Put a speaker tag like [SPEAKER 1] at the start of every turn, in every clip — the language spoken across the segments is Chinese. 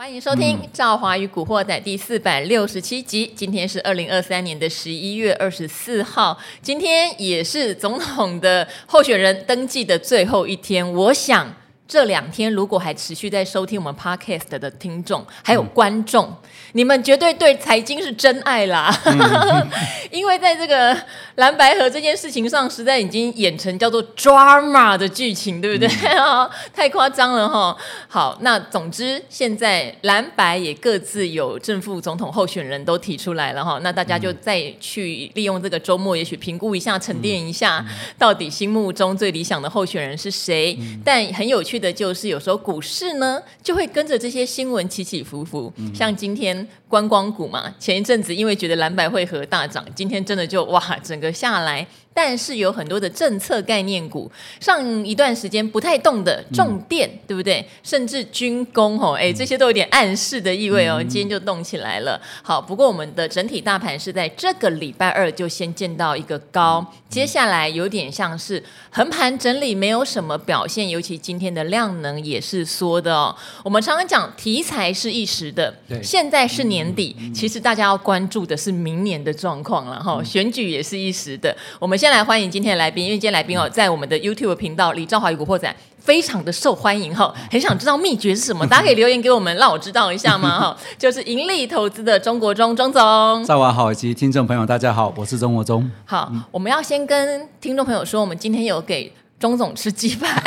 [SPEAKER 1] 欢迎收听《赵华与古惑仔》第四百六十七集。今天是二零二三年的十一月二十四号，今天也是总统的候选人登记的最后一天。我想这两天如果还持续在收听我们 Podcast 的听众还有观众，嗯、你们绝对对财经是真爱啦，嗯、因为在这个。蓝白河这件事情上，实在已经演成叫做 drama 的剧情，对不对？嗯、太夸张了哈。好，那总之现在蓝白也各自有正副总统候选人都提出来了哈。那大家就再去利用这个周末，也许评估一下、沉淀一下，到底心目中最理想的候选人是谁。嗯、但很有趣的就是，有时候股市呢就会跟着这些新闻起起伏伏。嗯、像今天观光股嘛，前一阵子因为觉得蓝白会合大涨，今天真的就哇，整个。下来。但是有很多的政策概念股，上一段时间不太动的重电，嗯、对不对？甚至军工哦，哎，这些都有点暗示的意味哦。嗯、今天就动起来了。好，不过我们的整体大盘是在这个礼拜二就先见到一个高，嗯、接下来有点像是横盘整理，没有什么表现。尤其今天的量能也是缩的哦。我们常常讲题材是一时的，对现在是年底，嗯、其实大家要关注的是明年的状况了哈。嗯、选举也是一时的，我们。先来欢迎今天的来宾，因为今天来宾哦，在我们的 YouTube 频道李兆华与古惑仔非常的受欢迎哈，很想知道秘诀是什么，大家可以留言给我们，让我知道一下吗？哈，就是盈利投资的中国中钟总。
[SPEAKER 2] 赵华好，以及听众朋友大家好，我是中国中。
[SPEAKER 1] 好，我们要先跟听众朋友说，我们今天有给。钟总吃鸡排，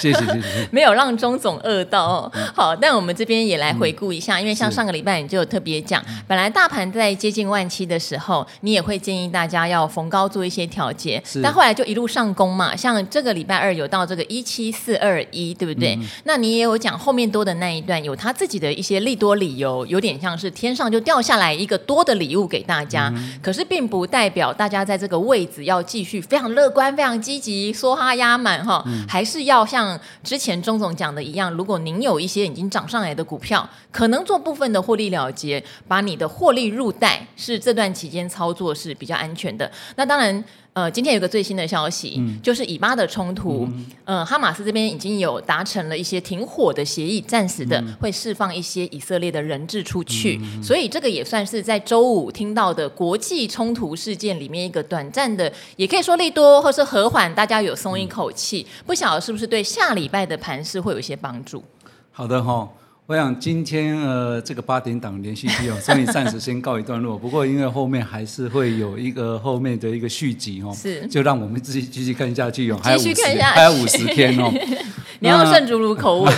[SPEAKER 1] 谢
[SPEAKER 2] 谢谢谢，
[SPEAKER 1] 没有让钟总饿到哦。好，但我们这边也来回顾一下，因为像上个礼拜你就有特别讲，本来大盘在接近万七的时候，你也会建议大家要逢高做一些调节，但后来就一路上攻嘛。像这个礼拜二有到这个一七四二一，对不对？那你也有讲后面多的那一段有他自己的一些利多理由，有点像是天上就掉下来一个多的礼物给大家，可是并不代表大家在这个位置要继续非常乐观。非常积极，梭哈压满哈，嗯、还是要像之前钟总讲的一样，如果您有一些已经涨上来的股票，可能做部分的获利了结，把你的获利入袋，是这段期间操作是比较安全的。那当然。呃，今天有个最新的消息，嗯、就是以巴的冲突，嗯，呃，哈马斯这边已经有达成了一些停火的协议，暂时的会释放一些以色列的人质出去，嗯、所以这个也算是在周五听到的国际冲突事件里面一个短暂的，也可以说利多或是和缓，大家有松一口气，嗯、不晓得是不是对下礼拜的盘势会有一些帮助？
[SPEAKER 2] 好的哈、哦。我想今天呃这个八点档连续剧哦，终于暂时先告一段落。不过因为后面还是会有一个后面的一个续集哦，是，就让我们自己继续看下去哦，还有五十还有五十天哦。
[SPEAKER 1] 你要圣主如口吻。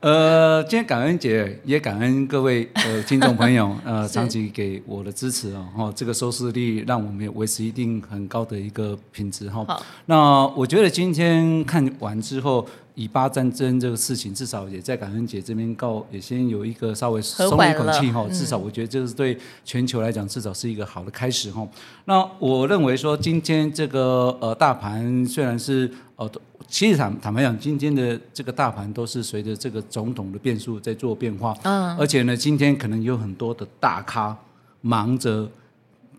[SPEAKER 2] 呃，今天感恩节，也感恩各位呃听众朋友 呃长期给我的支持哦，哈，这个收视率让我们维持一定很高的一个品质哈。好，那我觉得今天看完之后。以巴战争这个事情，至少也在感恩节这边告，也先有一个稍微松一口气哈。至少我觉得这是对全球来讲，至少是一个好的开始哈。那我认为说，今天这个呃大盘虽然是呃，其实坦坦白讲，今天的这个大盘都是随着这个总统的变数在做变化。嗯。而且呢，今天可能有很多的大咖忙着。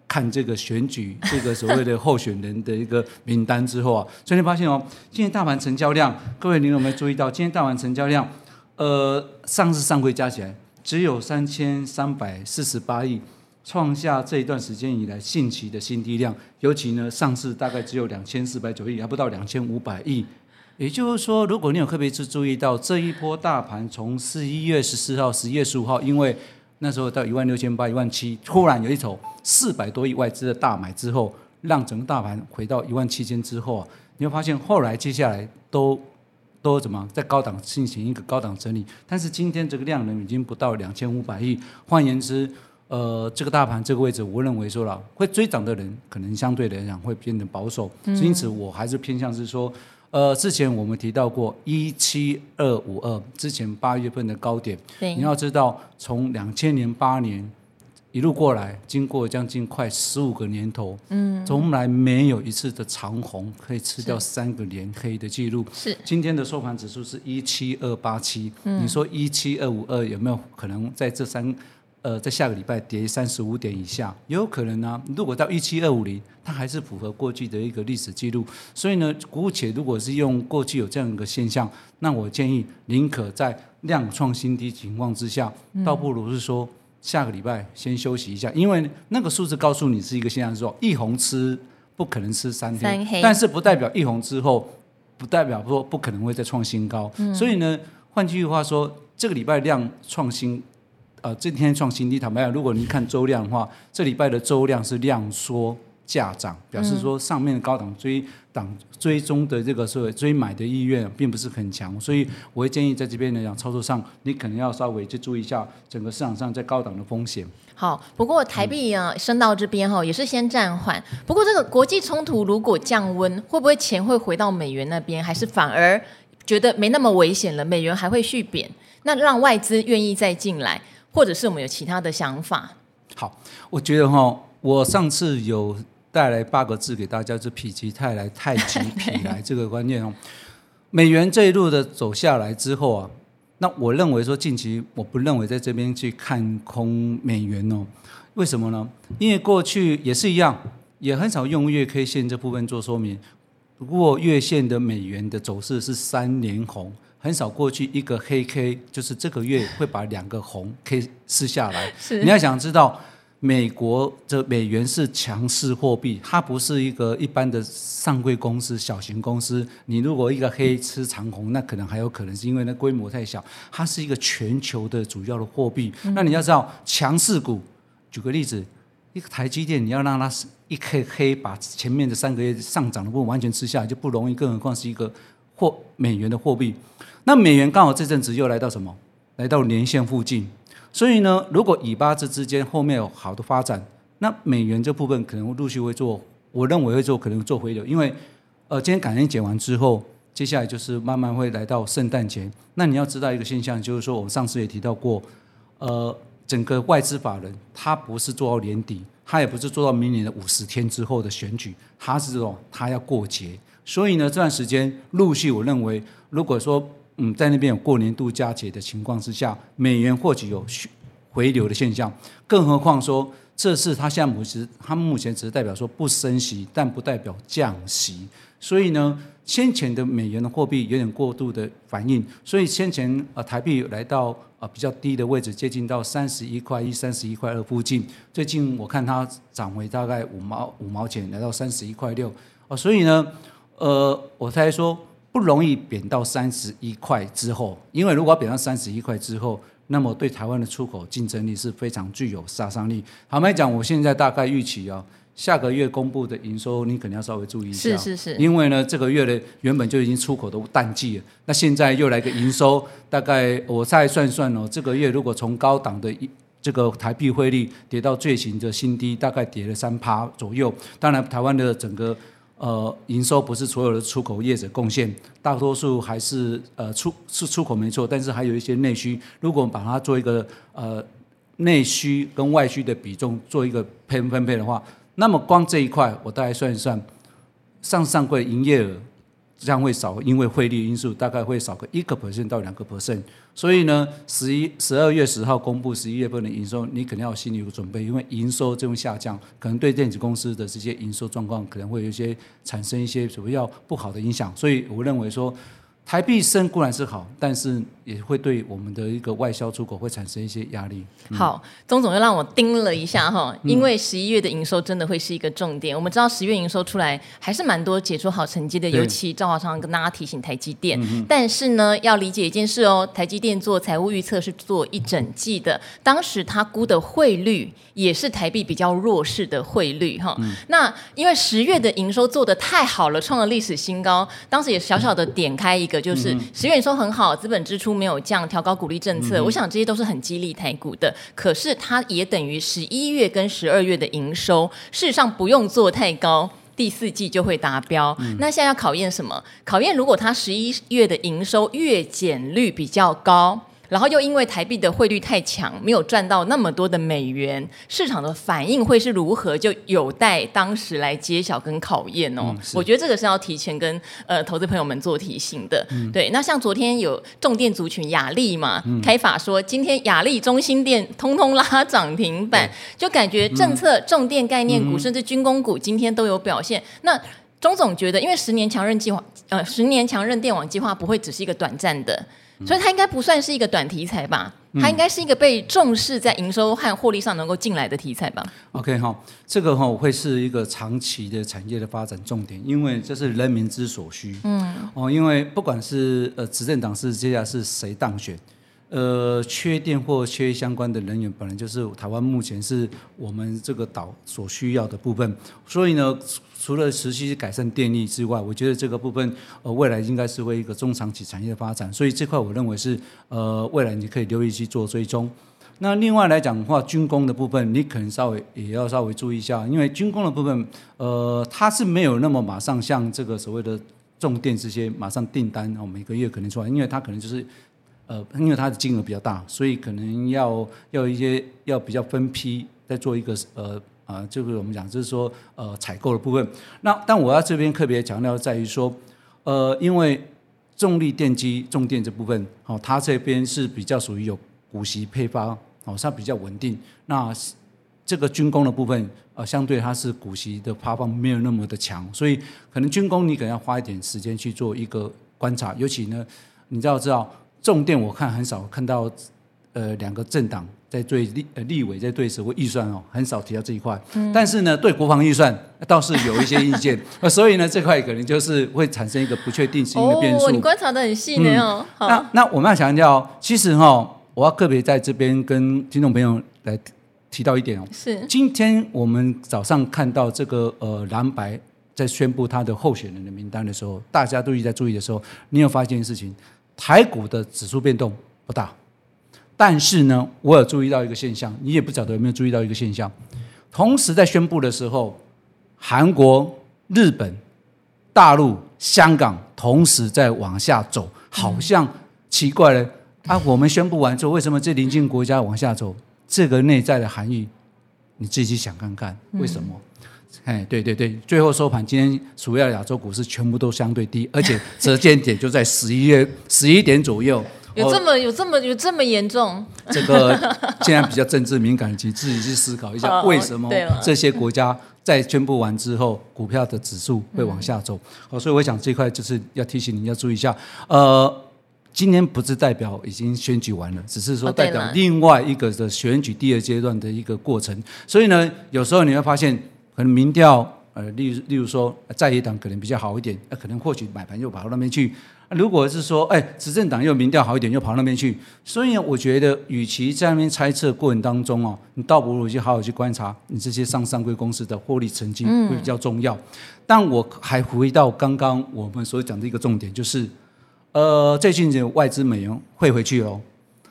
[SPEAKER 2] 看这个选举，这个所谓的候选人的一个名单之后啊，所以你发现哦，今天大盘成交量，各位您有没有注意到？今天大盘成交量，呃，上市上柜加起来只有三千三百四十八亿，创下这一段时间以来近期的新低量。尤其呢，上市大概只有两千四百九亿，还不到两千五百亿。也就是说，如果你有特别去注意到这一波大盘，从十一月十四号、十一月十五号，因为那时候到一万六千八、一万七，突然有一头四百多亿外资的大买之后，让整个大盘回到一万七千之后啊，你会发现后来接下来都都怎么在高档进行一个高档整理，但是今天这个量能已经不到两千五百亿，换言之，呃，这个大盘这个位置，我认为说了会追涨的人可能相对来讲会变得保守，嗯、因此我还是偏向是说。呃，之前我们提到过一七二五二，之前八月份的高点。对你要知道，从两千年八年一路过来，经过将近快十五个年头，嗯，从来没有一次的长红可以吃掉三个连黑的记录。是，今天的收盘指数是一七二八七，你说一七二五二有没有可能在这三？呃在下个礼拜跌三十五点以下，也有可能呢、啊。如果到一七二五零，它还是符合过去的一个历史记录。所以呢，姑且如果是用过去有这样一个现象，那我建议宁可在量创新低情况之下，倒不如是说下个礼拜先休息一下，因为那个数字告诉你是一个现象，是说一红吃不可能吃三天，
[SPEAKER 1] 三
[SPEAKER 2] 但是不代表一红之后。不代表说不可能会再创新高，嗯、所以呢，换句话说，这个礼拜量创新，呃，今天创新低。坦白讲，如果你看周量的话，这礼拜的周量是量缩价涨，表示说上面的高档追档追踪的这个所谓追买的意愿并不是很强，所以我会建议在这边来讲操作上，你可能要稍微去注意一下整个市场上在高档的风险。
[SPEAKER 1] 好，不过台币啊升到这边哈，也是先暂缓。不过这个国际冲突如果降温，会不会钱会回到美元那边，还是反而觉得没那么危险了？美元还会续贬，那让外资愿意再进来，或者是我们有其他的想法？
[SPEAKER 2] 好，我觉得哈，我上次有带来八个字给大家，就否极泰来，太极否来 这个观念哦。美元这一路的走下来之后啊。那我认为说近期我不认为在这边去看空美元哦，为什么呢？因为过去也是一样，也很少用月 K 线这部分做说明。不过月线的美元的走势是三连红，很少过去一个黑 K，就是这个月会把两个红 K 撕下来。是你要想知道。美国的美元是强势货币，它不是一个一般的上柜公司、小型公司。你如果一个黑吃长红，那可能还有可能是因为那规模太小。它是一个全球的主要的货币。嗯、那你要知道，强势股，举个例子，一个台积电，你要让它一黑黑把前面的三个月上涨的部分完全吃下来，就不容易。更何况是一个货美元的货币。那美元刚好这阵子又来到什么？来到年线附近。所以呢，如果以巴这之间后面有好的发展，那美元这部分可能陆续会做，我认为会做，可能做回流。因为，呃，今天感恩节完之后，接下来就是慢慢会来到圣诞节。那你要知道一个现象，就是说我们上次也提到过，呃，整个外资法人他不是做到年底，他也不是做到明年的五十天之后的选举，他是这种他要过节。所以呢，这段时间陆续，我认为如果说。嗯，在那边有过年度加节的情况之下，美元或许有回流的现象。更何况说，这次他现在目前，他目前只是代表说不升息，但不代表降息。所以呢，先前的美元的货币有点过度的反应，所以先前呃台币来到呃比较低的位置，接近到三十一块一、三十一块二附近。最近我看它涨回大概五毛五毛钱，来到三十一块六。哦，所以呢，呃，我才说。不容易贬到三十一块之后，因为如果要贬到三十一块之后，那么对台湾的出口竞争力是非常具有杀伤力。坦白讲，我现在大概预期啊，下个月公布的营收，你肯定要稍微注意一下。
[SPEAKER 1] 是是是。
[SPEAKER 2] 因为呢，这个月的原本就已经出口的淡季了，那现在又来个营收，大概我再算算哦，这个月如果从高档的一这个台币汇率跌到最新的新低，大概跌了三趴左右。当然，台湾的整个。呃，营收不是所有的出口业者贡献，大多数还是呃出是出口没错，但是还有一些内需。如果把它做一个呃内需跟外需的比重做一个配分配的话，那么光这一块我大概算一算，上上柜营业额。将会少，因为汇率因素，大概会少个一个 percent 到两个 percent。所以呢，十一十二月十号公布十一月份的营收，你肯定要心里有准备，因为营收这种下降，可能对电子公司的这些营收状况可能会有一些产生一些比较不好的影响。所以我认为说。台币升固然是好，但是也会对我们的一个外销出口会产生一些压力。
[SPEAKER 1] 嗯、好，钟总又让我盯了一下哈，因为十一月的营收真的会是一个重点。嗯、我们知道十月营收出来还是蛮多解出好成绩的，尤其赵华常常跟大家提醒台积电。嗯、但是呢，要理解一件事哦，台积电做财务预测是做一整季的，当时他估的汇率也是台币比较弱势的汇率哈。嗯、那因为十月的营收做的太好了，创了历史新高，当时也小小的点开一个。就是十月营收很好，资本支出没有降，调高鼓励政策，嗯、我想这些都是很激励台股的。可是它也等于十一月跟十二月的营收，事实上不用做太高，第四季就会达标。嗯、那现在要考验什么？考验如果它十一月的营收月减率比较高。然后又因为台币的汇率太强，没有赚到那么多的美元，市场的反应会是如何，就有待当时来揭晓跟考验哦。嗯、我觉得这个是要提前跟呃投资朋友们做提醒的。嗯、对，那像昨天有重电族群亚力嘛，嗯、开法说今天亚力、中心电通通拉涨停板，就感觉政策、重电概念股、嗯、甚至军工股今天都有表现。那钟总觉得，因为十年强韧计划，呃，十年强韧电网计划不会只是一个短暂的。所以它应该不算是一个短题材吧？它应该是一个被重视在营收和获利上能够进来的题材吧
[SPEAKER 2] ？OK 哈，这个哈会是一个长期的产业的发展重点，因为这是人民之所需。嗯哦，因为不管是呃执政党是接下来是谁当选，呃缺电或缺相关的人员，本来就是台湾目前是我们这个岛所需要的部分，所以呢。除了持续改善电力之外，我觉得这个部分呃未来应该是为一个中长期产业的发展，所以这块我认为是呃未来你可以留意去做追踪。那另外来讲的话，军工的部分你可能稍微也要稍微注意一下，因为军工的部分呃它是没有那么马上像这个所谓的重电这些马上订单哦每个月可能出来，因为它可能就是呃因为它的金额比较大，所以可能要要一些要比较分批再做一个呃。啊，就是我们讲，就是说，呃，采购的部分。那但我要这边特别强调在于说，呃，因为重力电机、重电这部分，哦，它这边是比较属于有股息配发，哦，它比较稳定。那这个军工的部分，呃，相对它是股息的发放没有那么的强，所以可能军工你可能要花一点时间去做一个观察。尤其呢，你知道知道，重电我看很少看到，呃，两个政党。在对立呃立委在对什么预算哦，很少提到这一块。嗯、但是呢，对国防预算倒是有一些意见。所以呢，这块可能就是会产生一个不确定性的变数。
[SPEAKER 1] 哦，你观察的很细呢哦。
[SPEAKER 2] 那那我们要强调，其实哈、哦，我要个别在这边跟听众朋友来提到一点哦。
[SPEAKER 1] 是。
[SPEAKER 2] 今天我们早上看到这个呃蓝白在宣布他的候选人的名单的时候，大家都一直在注意的时候，你有发现一件事情，台股的指数变动不大。但是呢，我有注意到一个现象，你也不晓得有没有注意到一个现象。同时在宣布的时候，韩国、日本、大陆、香港同时在往下走，好像奇怪了啊！我们宣布完之后，为什么这邻近国家往下走？这个内在的含义，你自己想看看为什么？哎，对对对，最后收盘，今天主要亚洲股市全部都相对低，而且折尖点就在十一月十一点左右。
[SPEAKER 1] 有这么有这么有这么严重？
[SPEAKER 2] 这个 现在比较政治敏感，请自己去思考一下，为什么这些国家在宣布完之后，股票的指数会往下走？好，所以我想这块就是要提醒您要注意一下。呃，今天不是代表已经选举完了，只是说代表另外一个的选举第二阶段的一个过程。所以呢，有时候你会发现，可能民调呃，例如例如说在野党可能比较好一点，呃，可能或许买盘又跑到那边去。如果是说，哎，执政党又民调好一点，又跑那边去，所以我觉得，与其在那边猜测过程当中哦，你倒不如去好好去观察你这些上上柜公司的获利成绩会比较重要。嗯、但我还回到刚刚我们所讲的一个重点，就是，呃，最近的外资美元汇回去哦，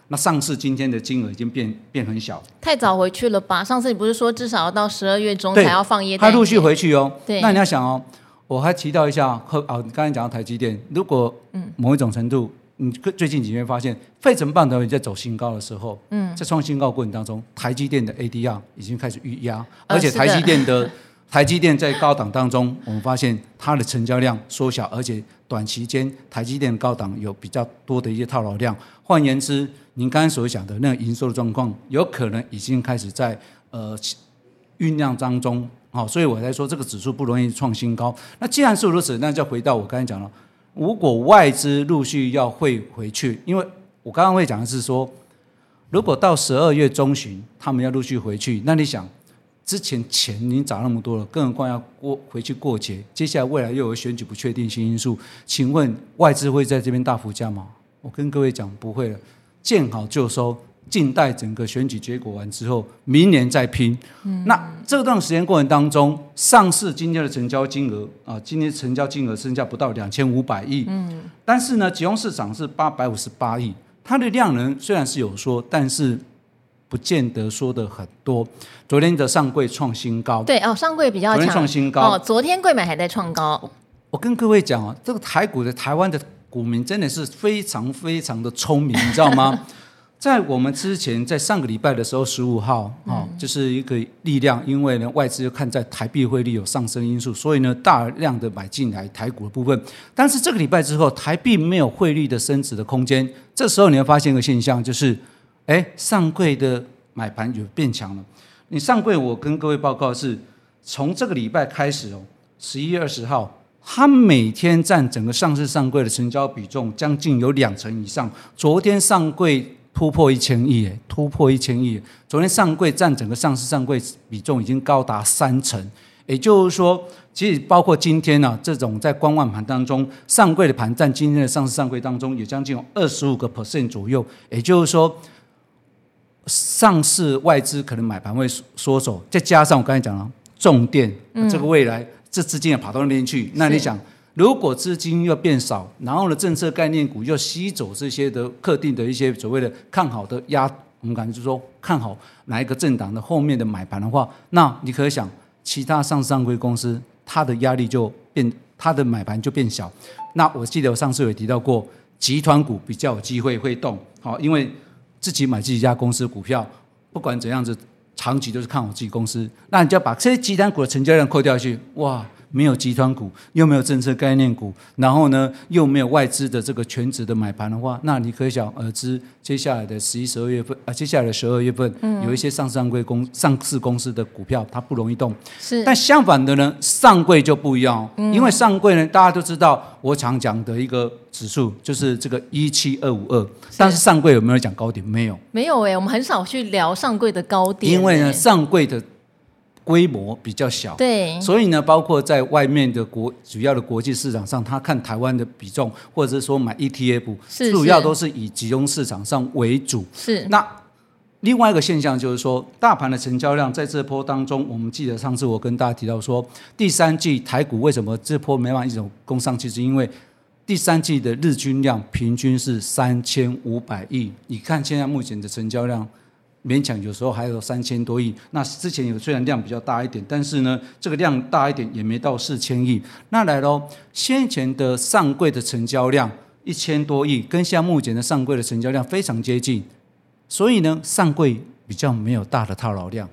[SPEAKER 2] 那上次今天的金额已经变变很小，
[SPEAKER 1] 太早回去了吧？上次你不是说至少要到十二月中才要放耶诞？
[SPEAKER 2] 它陆续回去哦。对，那你要想哦。我还提到一下，和啊，你刚才讲到台积电，如果某一种程度，嗯、你最近几天发现，费城半导体在走新高的时候，嗯，在创新高过程当中，台积电的 ADR 已经开始预压，而且台积电的、呃、台积电在高档当中，我们发现它的成交量缩小，而且短期间台积电高档有比较多的一些套牢量。换言之，您刚才所讲的那个营收的状况，有可能已经开始在呃酝酿当中。好，所以我才说这个指数不容易创新高。那既然是如此，那就回到我刚才讲了，如果外资陆续要汇回去，因为我刚刚会讲的是说，如果到十二月中旬他们要陆续回去，那你想，之前钱已经涨那么多了，更何况要过回去过节，接下来未来又有选举不确定性因素，请问外资会在这边大幅加码？我跟各位讲，不会了，见好就收。静待整个选举结果完之后，明年再拼。嗯、那这段时间过程当中，上市今天的成交金额啊，今天成交金额剩下不到两千五百亿。嗯，但是呢，集中市场是八百五十八亿，它的量能虽然是有说，但是不见得说的很多。昨天的上柜创新高，
[SPEAKER 1] 对哦，上柜比
[SPEAKER 2] 较强，创新高
[SPEAKER 1] 哦，昨天柜买还在创高。
[SPEAKER 2] 我跟各位讲啊，这个台股的台湾的股民真的是非常非常的聪明，你知道吗？在我们之前，在上个礼拜的时候，十五号啊、哦，就是一个力量，因为呢外资又看在台币汇率有上升因素，所以呢大量的买进来台股的部分。但是这个礼拜之后，台币没有汇率的升值的空间，这时候你会发现一个现象，就是哎上柜的买盘有变强了。你上柜，我跟各位报告是，从这个礼拜开始哦，十一月二十号，它每天占整个上市上柜的成交比重将近有两成以上。昨天上柜。突破一千亿，哎，突破一千亿。昨天上柜占整个上市上柜比重已经高达三成，也就是说，其实包括今天呢、啊，这种在观望盘当中，上柜的盘占今天的上市上柜当中，也将近有二十五个 percent 左右。也就是说，上市外资可能买盘会缩手，再加上我刚才讲了重电，这个未来这资金也跑到那边去，那你想？如果资金又变少，然后呢，政策概念股又吸走这些的特定的一些所谓的看好的压，我们感觉就是说看好哪一个政党的后面的买盘的话，那你可以想，其他上市上柜公司它的压力就变，它的买盘就变小。那我记得我上次有提到过，集团股比较有机会会动，好，因为自己买自己家公司的股票，不管怎样子，长期都是看好自己公司，那你就要把这些集团股的成交量扣掉去，哇。没有集团股，又没有政策概念股，然后呢，又没有外资的这个全值的买盘的话，那你可想而知，接下来的十一、十二月份啊，接下来的十二月份，嗯、有一些上市上柜公上市公司的股票它不容易动。是，但相反的呢，上柜就不一样，嗯、因为上柜呢，大家都知道，我常讲的一个指数就是这个一七二五二，但是上柜有没有讲高点？没有，
[SPEAKER 1] 没有哎、欸，我们很少去聊上柜的高点、欸，
[SPEAKER 2] 因为呢，上柜的。规模比较小，
[SPEAKER 1] 对，
[SPEAKER 2] 所以呢，包括在外面的国主要的国际市场上，他看台湾的比重，或者是说买 ETF，主要都是以集中市场上为主。是。那另外一个现象就是说，大盘的成交量在这波当中，我们记得上次我跟大家提到说，第三季台股为什么这波没办法一种攻上去，是因为第三季的日均量平均是三千五百亿。你看现在目前的成交量。勉强有时候还有三千多亿，那之前有虽然量比较大一点，但是呢，这个量大一点也没到四千亿。那来喽，先前的上柜的成交量一千多亿，跟现在目前的上柜的成交量非常接近，所以呢，上柜比较没有大的套牢量。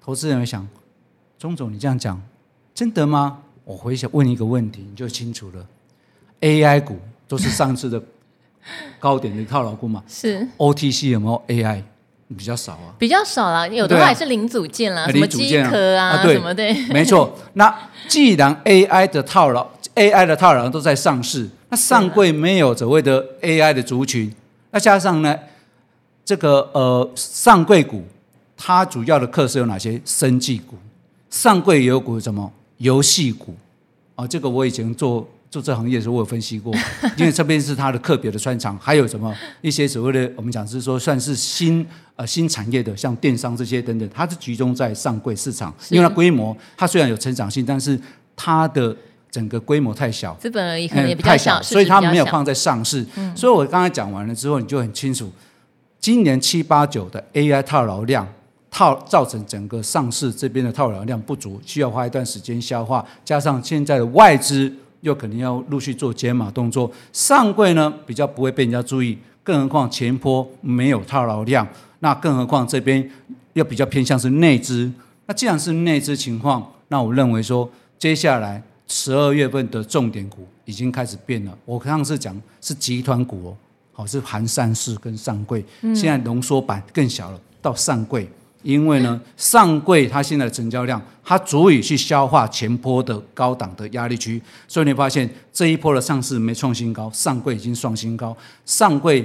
[SPEAKER 2] 投资人会想，钟总你这样讲真的吗？我回想问一个问题，你就清楚了。AI 股都是上次的高点的套牢股嘛？是 OTC 有没有 AI？比较少啊，
[SPEAKER 1] 比较少啦，有的话也是零组件啦，啊、什么机壳啊，啊对什么的。
[SPEAKER 2] 没错，那既然 AI 的套牢，AI 的套牢都在上市，那上柜没有所谓的 AI 的族群，那加上呢，这个呃上柜股，它主要的客是有哪些？生技股，上柜有股什么？游戏股，啊，这个我以前做。做这行业的时候，我有分析过，因为这边是它的特别的专长，还有什么一些所谓的我们讲是说算是新呃新产业的，像电商这些等等，它是集中在上柜市场，因为它规模它虽然有成长性，但是它的整个规模太小，
[SPEAKER 1] 资本而已可能也比较小，
[SPEAKER 2] 嗯、所以它没有放在上市。嗯、所以我刚才讲完了之后，你就很清楚，今年七八九的 AI 套牢量套造成整个上市这边的套牢量不足，需要花一段时间消化，加上现在的外资。又肯定要陆续做减码动作，上柜呢比较不会被人家注意，更何况前坡没有套牢量，那更何况这边又比较偏向是内资，那既然是内资情况，那我认为说接下来十二月份的重点股已经开始变了。我上次讲是集团股哦，好是含上市跟上柜，现在浓缩版更小了，到上柜。因为呢，上柜它现在的成交量，它足以去消化前波的高档的压力区，所以你发现这一波的上市没创新高，上柜已经创新高，上柜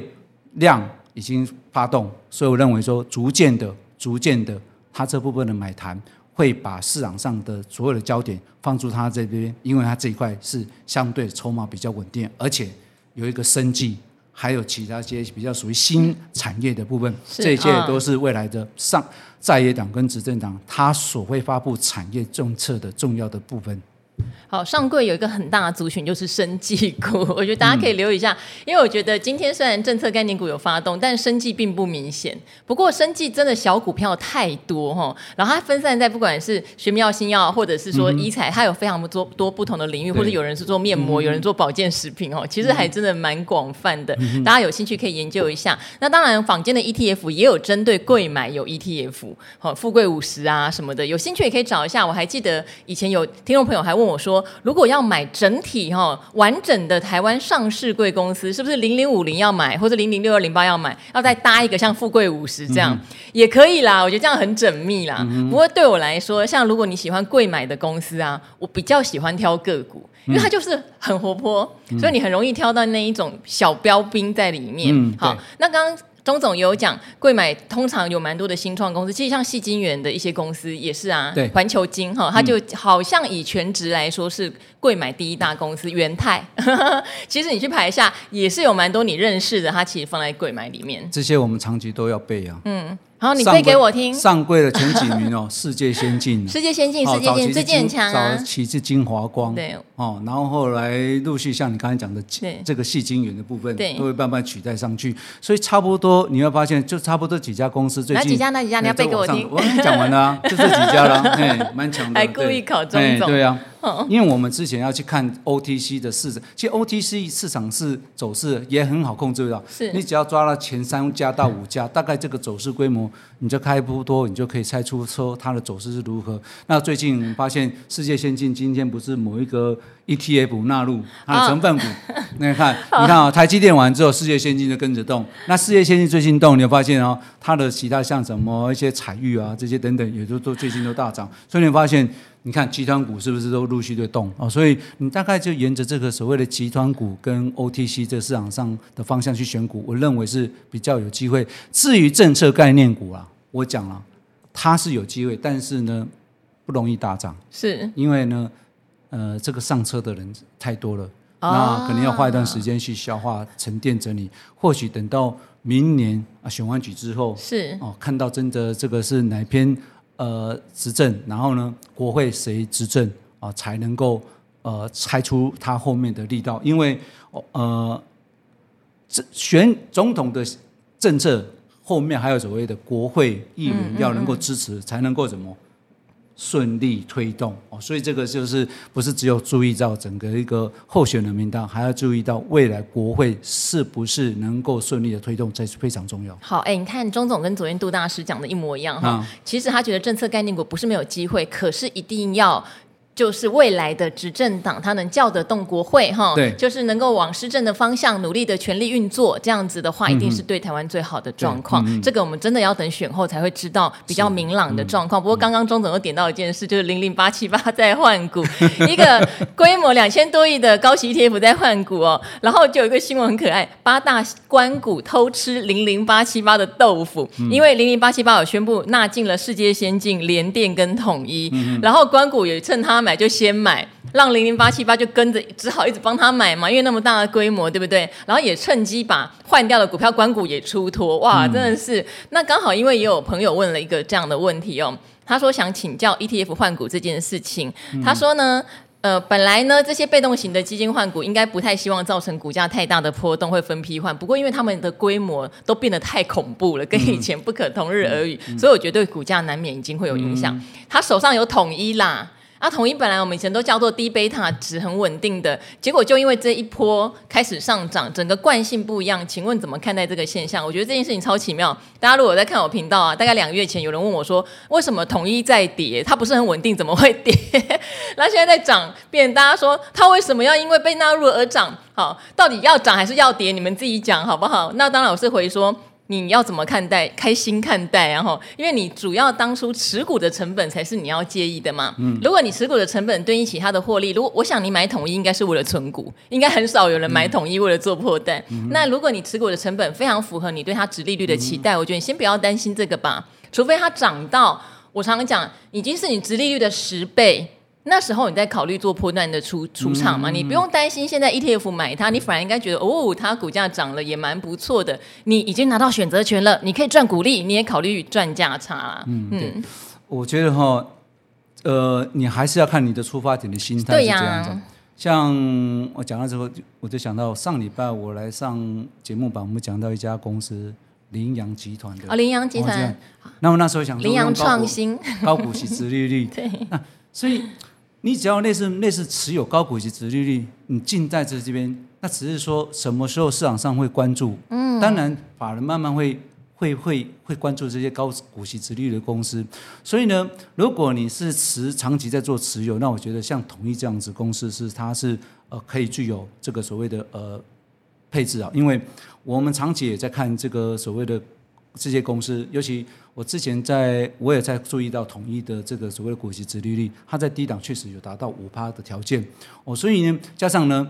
[SPEAKER 2] 量已经发动，所以我认为说，逐渐的、逐渐的，它这部分的买盘会把市场上的所有的焦点放出它这边，因为它这一块是相对筹码比较稳定，而且有一个生计。还有其他些比较属于新产业的部分，是这些都是未来的上在野党跟执政党他所会发布产业政策的重要的部分。
[SPEAKER 1] 好，上柜有一个很大的族群就是生技股，我觉得大家可以留意一下，嗯、因为我觉得今天虽然政策概念股有发动，但生技并不明显。不过生技真的小股票太多哈，然后它分散在不管是学名药、新药，或者是说医材，它有非常多多不同的领域，或者有人是做面膜，有人做保健食品哦，其实还真的蛮广泛的。大家有兴趣可以研究一下。那当然，坊间的 ETF 也有针对柜买有 ETF，好，富贵五十啊什么的，有兴趣也可以找一下。我还记得以前有听众朋友还问我说。如果要买整体哈完整的台湾上市贵公司，是不是零零五零要买，或者零零六二零八要买，要再搭一个像富贵五十这样、嗯、也可以啦。我觉得这样很缜密啦。嗯、不过对我来说，像如果你喜欢贵买的公司啊，我比较喜欢挑个股，因为它就是很活泼，嗯、所以你很容易挑到那一种小标兵在里面。嗯、好，那刚刚。钟总有讲，贵买通常有蛮多的新创公司，其实像戏金源的一些公司也是啊。对，环球金哈，它就好像以全职来说是贵买第一大公司。元泰，其实你去排一下，也是有蛮多你认识的，它其实放在贵买里面。
[SPEAKER 2] 这些我们长期都要背啊。嗯。
[SPEAKER 1] 好，你背给我听。
[SPEAKER 2] 上柜的前几名哦，世界先进，
[SPEAKER 1] 世界先进，世界先进，最近很强啊。
[SPEAKER 2] 早期是金华光，对哦，然后后来陆续像你刚才讲的，这个细晶圆的部分，对，都会慢慢取代上去。所以差不多你会发现，就差不多几家公司最近。哪几
[SPEAKER 1] 家？哪几家？你要背给我听。
[SPEAKER 2] 我讲完了，就这几家了，哎，蛮强的。
[SPEAKER 1] 还故意考中总。
[SPEAKER 2] 对啊。因为我们之前要去看 OTC 的市场，其实 OTC 市场是走势也很好控制的。是，你只要抓到前三家到五家，大概这个走势规模，你就开不多，你就可以猜出说它的走势是如何。那最近发现世界先进今天不是某一个 ETF 纳入它的成分股，那 你看，你看啊，台积电完之后，世界先进就跟着动。那世界先进最近动，你会发现哦，它的其他像什么一些彩玉啊这些等等，也都都最近都大涨。所以你发现。你看集团股是不是都陆续在动啊？所以你大概就沿着这个所谓的集团股跟 OTC 这个市场上的方向去选股，我认为是比较有机会。至于政策概念股啊，我讲了，它是有机会，但是呢不容易大涨，是因为呢呃这个上车的人太多了，哦、那可能要花一段时间去消化、沉淀、整理。或许等到明年啊选完举之后，是哦看到真的这个是哪篇。呃，执政，然后呢，国会谁执政啊、呃，才能够呃猜出他后面的力道？因为呃，这选总统的政策后面还有所谓的国会议员要能够支持，嗯嗯嗯才能够怎么？顺利推动哦，所以这个就是不是只有注意到整个一个候选人名单，还要注意到未来国会是不是能够顺利的推动，这是非常重要。
[SPEAKER 1] 好，哎，你看钟总跟昨天杜大师讲的一模一样哈，嗯、其实他觉得政策概念股不是没有机会，可是一定要。就是未来的执政党，他能叫得动国会哈，对，就是能够往施政的方向努力的全力运作，这样子的话，一定是对台湾最好的状况。嗯、这个我们真的要等选后才会知道比较明朗的状况。嗯、不过刚刚钟总又点到一件事，就是零零八七八在换股，一个规模两千多亿的高息 ETF 在换股哦。然后就有一个新闻很可爱，八大关股偷吃零零八七八的豆腐，嗯、因为零零八七八有宣布纳进了世界先进、联电跟统一，嗯、然后关股也趁他。买就先买，让零零八七八就跟着，只好一直帮他买嘛，因为那么大的规模，对不对？然后也趁机把换掉的股票关股也出脱，哇，真的是。那刚好，因为也有朋友问了一个这样的问题哦，他说想请教 ETF 换股这件事情，他说呢。呃，本来呢，这些被动型的基金换股应该不太希望造成股价太大的波动，会分批换。不过，因为他们的规模都变得太恐怖了，跟以前不可同日而语，嗯、所以我觉得对股价难免已经会有影响。嗯、他手上有统一啦。啊，统一本来我们以前都叫做低贝塔值很稳定的，结果就因为这一波开始上涨，整个惯性不一样。请问怎么看待这个现象？我觉得这件事情超奇妙。大家如果在看我频道啊，大概两个月前有人问我说，为什么统一在跌？它不是很稳定，怎么会跌？那现在在涨，变大家说它为什么要因为被纳入而涨？好，到底要涨还是要跌？你们自己讲好不好？那当然我是回说。你要怎么看待？开心看待，然后，因为你主要当初持股的成本才是你要介意的嘛。嗯。如果你持股的成本对应起它的获利，如果我想你买统一应该是为了存股，应该很少有人买统一为了做破蛋。嗯。那如果你持股的成本非常符合你对它殖利率的期待，嗯。我觉得你先不要担心这个吧，除非它涨到我常常讲已经是你殖利率的十倍。那时候你在考虑做波段的出出场嘛？嗯、你不用担心，现在 ETF 买它，你反而应该觉得哦，它股价涨了也蛮不错的。你已经拿到选择权了，你可以赚股利，你也考虑赚价差啦。嗯，
[SPEAKER 2] 嗯，我觉得哈，呃，你还是要看你的出发点的心态是这样子。像我讲到之后，我就想到上礼拜我来上节目吧，我们讲到一家公司羚羊集团的
[SPEAKER 1] 哦，羚羊集团。
[SPEAKER 2] 那我那时候想说，
[SPEAKER 1] 羚羊创新
[SPEAKER 2] 高股息殖利率。
[SPEAKER 1] 对。
[SPEAKER 2] 那所以你只要类似类似持有高股息殖利率，你进在这这边，那只是说什么时候市场上会关注。嗯。当然，法人慢慢会。会会会关注这些高股息殖利率的公司，所以呢，如果你是持长期在做持有，那我觉得像统一这样子公司是它是呃可以具有这个所谓的呃配置啊，因为我们长期也在看这个所谓的这些公司，尤其我之前在我也在注意到统一的这个所谓的股息殖利率，它在低档确实有达到五趴的条件哦，所以呢，加上呢，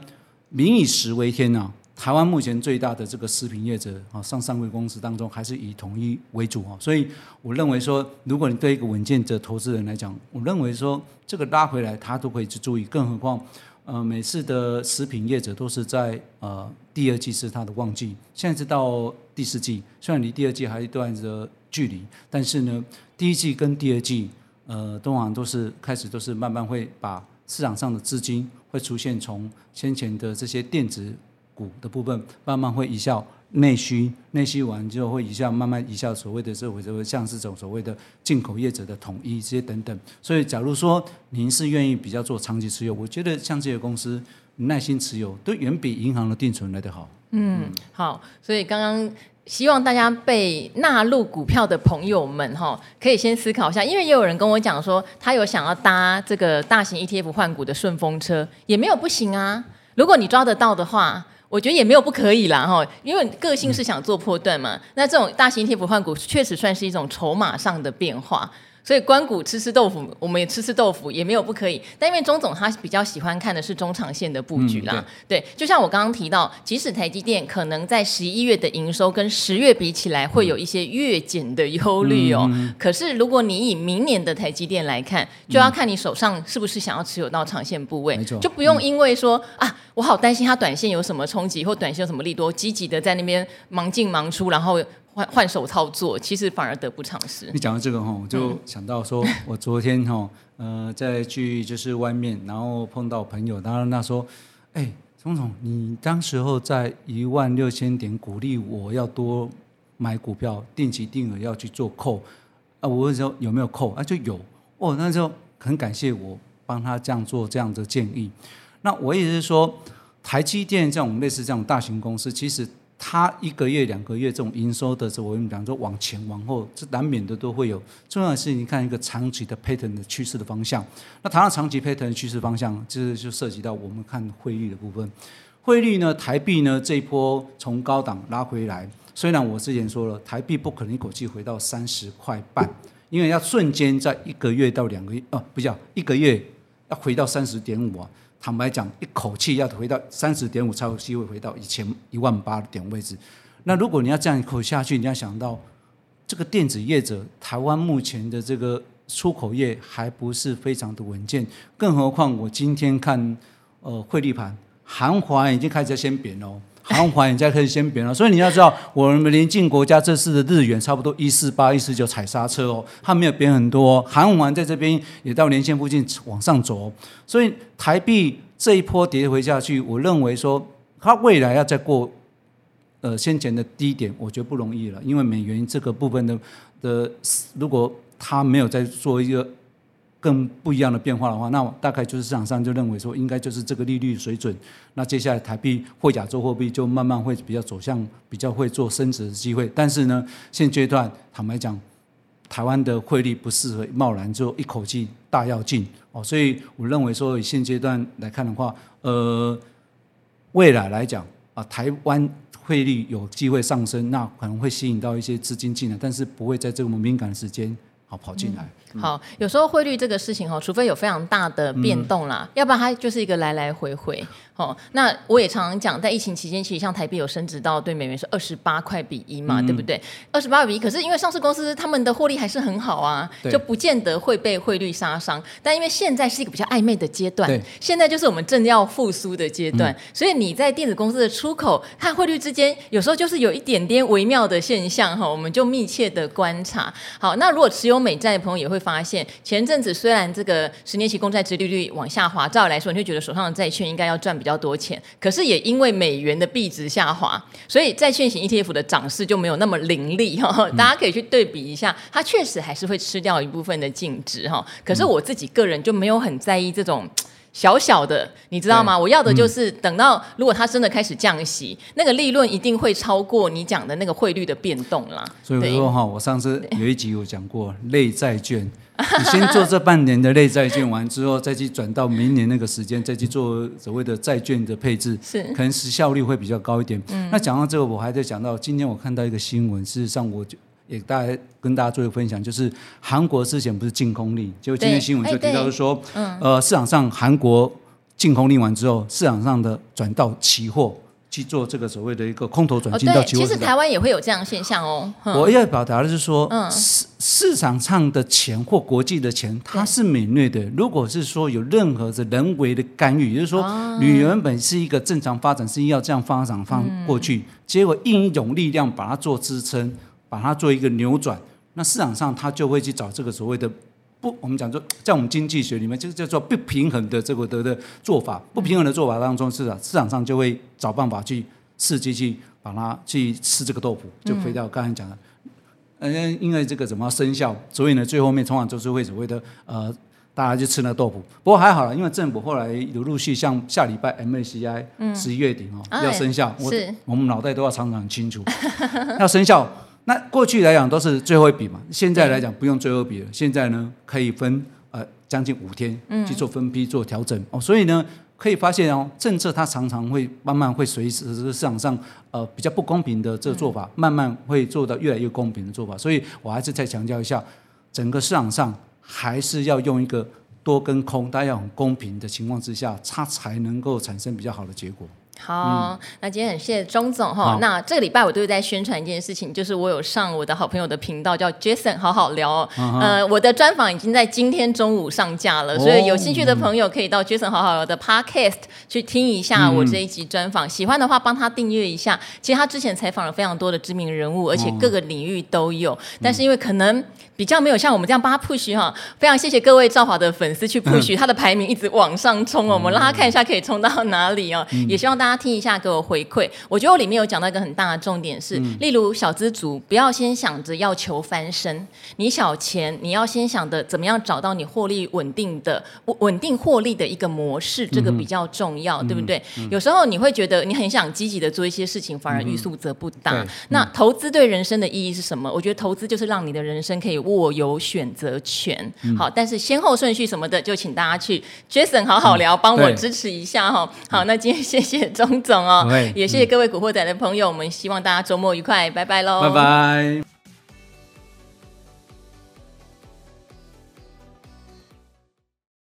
[SPEAKER 2] 民以食为天呐、啊。台湾目前最大的这个食品业者啊，上上柜公司当中还是以统一为主啊，所以我认为说，如果你对一个稳健的投资人来讲，我认为说这个拉回来他都可以去注意，更何况呃每次的食品业者都是在呃第二季是它的旺季，现在是到第四季，虽然离第二季还有一段的距离，但是呢第一季跟第二季呃东航都是开始都是慢慢会把市场上的资金会出现从先前的这些电子。股的部分慢慢会移向内需，内需完之后会移向慢慢移向所谓的社会，就会像是这种所谓的进口业者的统一这些等等。所以，假如说您是愿意比较做长期持有，我觉得像这些公司耐心持有，都远比银行的定存来得好。
[SPEAKER 1] 嗯，好。所以刚刚希望大家被纳入股票的朋友们哈，可以先思考一下，因为也有人跟我讲说，他有想要搭这个大型 ETF 换股的顺风车，也没有不行啊。如果你抓得到的话。我觉得也没有不可以啦，哈，因为个性是想做破断嘛。嗯、那这种大型贴补换股确实算是一种筹码上的变化。所以关谷吃吃豆腐，我们也吃吃豆腐，也没有不可以。但因为钟总他比较喜欢看的是中长线的布局啦，嗯、对，对，就像我刚刚提到，即使台积电可能在十一月的营收跟十月比起来会有一些月减的忧虑哦，嗯、可是如果你以明年的台积电来看，就要看你手上是不是想要持有到长线部位，嗯、就不用因为说啊，我好担心它短线有什么冲击或短线有什么利多，积极的在那边忙进忙出，然后。换换手操作，其实反而得不偿失。
[SPEAKER 2] 你讲到这个哈，我就想到说，我昨天哈，呃，在去就是外面，然后碰到朋友，当然他说，哎，钟总，你当时候在一万六千点鼓励我要多买股票，定期定额要去做扣啊，我问说有没有扣啊？就有哦，那就很感谢我帮他这样做这样的建议。那我也是说，台积电这种类似这种大型公司，其实。它一个月、两个月这种营收的时候，我跟你讲说往前往后，这难免的都会有。重要的是，你看一个长期的 pattern 的趋势的方向。那谈到长期 pattern 的趋势方向，就是就涉及到我们看汇率的部分。汇率呢，台币呢这一波从高档拉回来，虽然我之前说了，台币不可能一口气回到三十块半，因为要瞬间在一个月到两个月，哦，不叫一个月要回到三十点五啊。坦白讲，一口气要回到三十点五才有机会回到以前一万八点位置。那如果你要这样一口下去，你要想到这个电子业者，台湾目前的这个出口业还不是非常的稳健，更何况我今天看呃汇率盘，韩华已经开始在先贬了。韩元人家可以先贬了，所以你要知道，我们邻近国家这次的日元差不多一四八、一四九踩刹车哦，它没有贬很多，韩元在这边也到年线附近往上走，所以台币这一波跌回下去，我认为说它未来要再过呃先前的低点，我觉得不容易了，因为美元这个部分的的，如果它没有再做一个。更不一样的变化的话，那大概就是市场上就认为说，应该就是这个利率水准。那接下来台币或亚洲货币就慢慢会比较走向比较会做升值的机会。但是呢，现阶段坦白讲，台湾的汇率不适合贸然就一口气大跃进哦。所以我认为说，以现阶段来看的话，呃，未来来讲啊，台湾汇率有机会上升，那可能会吸引到一些资金进来，但是不会在这么敏感的时间好跑进来。好，有时候汇率这个事情哈，除非有非常大的变动啦，嗯、要不然它就是一个来来回回。哦，那我也常常讲，在疫情期间，其实像台币有升值到对美元是二十八块比一嘛，嗯、对不对？二十八比一，可是因为上市公司他们的获利还是很好啊，就不见得会被汇率杀伤。但因为现在是一个比较暧昧的阶段，现在就是我们正要复苏的阶段，嗯、所以你在电子公司的出口和汇率之间，有时候就是有一点点微妙的现象哈，我们就密切的观察。好，那如果持有
[SPEAKER 1] 有美债的朋友也会发现，前阵子虽然这个十年期公债殖利率往下滑，照理来说你会觉得手上的债券应该要赚比较多钱，可是也因为美元的币值下滑，所以债券型 ETF 的涨势就没有那么凌厉哈。大家可以去对比一下，它确实还是会吃掉一部分的净值哈。可是我自己个人就没有很在意这种。小小的，你知道吗？我要的就是等到如果它真的开始降息，嗯、那个利润一定会超过你讲的那个汇率的变动啦。
[SPEAKER 2] 所以我说哈，我上次有一集有讲过类债券，你先做这半年的类债券完之后，再去转到明年那个时间，再去做所谓的债券的配置，是可能时效率会比较高一点。嗯、那讲到这个，我还在讲到今天我看到一个新闻，事实上我就。也大家跟大家做一个分享，就是韩国之前不是净空令，结果今天新闻就提到说，嗯、呃，市场上韩国净空令完之后，市场上的转到期货去做这个所谓的一个空头转进到期货、哦。
[SPEAKER 1] 其实台湾也会有这样的现象哦。嗯、
[SPEAKER 2] 我要表达的是说，嗯、市市场上的钱或国际的钱，它是敏锐的。如果是说有任何的人为的干预，也就是说，你原本是一个正常发展，是要这样发展放过去，嗯、结果硬一种力量把它做支撑。把它做一个扭转，那市场上它就会去找这个所谓的不，我们讲说，在我们经济学里面，就叫做不平衡的这个的的做法。不平衡的做法当中，市场市场上就会找办法去刺激去把它去吃这个豆腐，就回到刚才讲的，嗯，因为这个怎么生效，所以呢，最后面通常就是会所谓的呃，大家就吃那个豆腐。不过还好了，因为政府后来有陆续像下礼拜 MACI 十一月底哦、嗯、要生效，我是我们脑袋都要常常清楚 要生效。那过去来讲都是最后一笔嘛，现在来讲不用最后一笔了。现在呢可以分呃将近五天去做分批做调整哦，所以呢可以发现哦，政策它常常会慢慢会随时市场上呃比较不公平的这个做法，慢慢会做到越来越公平的做法。所以我还是再强调一下，整个市场上还是要用一个多跟空，大家要很公平的情况之下，它才能够产生比较好的结果。
[SPEAKER 1] 好，嗯、那今天很谢谢钟总哈。好那这个礼拜我都在宣传一件事情，就是我有上我的好朋友的频道叫 Jason 好好聊。哦。Uh 呃，我的专访已经在今天中午上架了，所以有兴趣的朋友可以到 Jason 好好聊的 Podcast 去听一下我这一集专访。嗯、喜欢的话，帮他订阅一下。其实他之前采访了非常多的知名人物，而且各个领域都有。嗯、但是因为可能比较没有像我们这样帮他 push 哈，非常谢谢各位赵华的粉丝去 push、嗯、他的排名一直往上冲哦。我们让他看一下可以冲到哪里哦。嗯、也希望大家听一下给我回馈。我觉得我里面有讲到一个很大的重点是，嗯、例如小资族不要先想着要求翻身，你小钱你要先想着怎么样找到你获利稳定的稳定获利的一个模式，这个比较重要，嗯、对不对？嗯、有时候你会觉得你很想积极的做一些事情，反而欲速则不达。嗯、那投资对人生的意义是什么？我觉得投资就是让你的人生可以。握有选择权，好，但是先后顺序什么的，就请大家去 Jason 好好聊，帮我支持一下哈。好，那今天谢谢钟总哦，也谢谢各位古惑仔的朋友，我们希望大家周末愉快，拜拜喽，拜拜。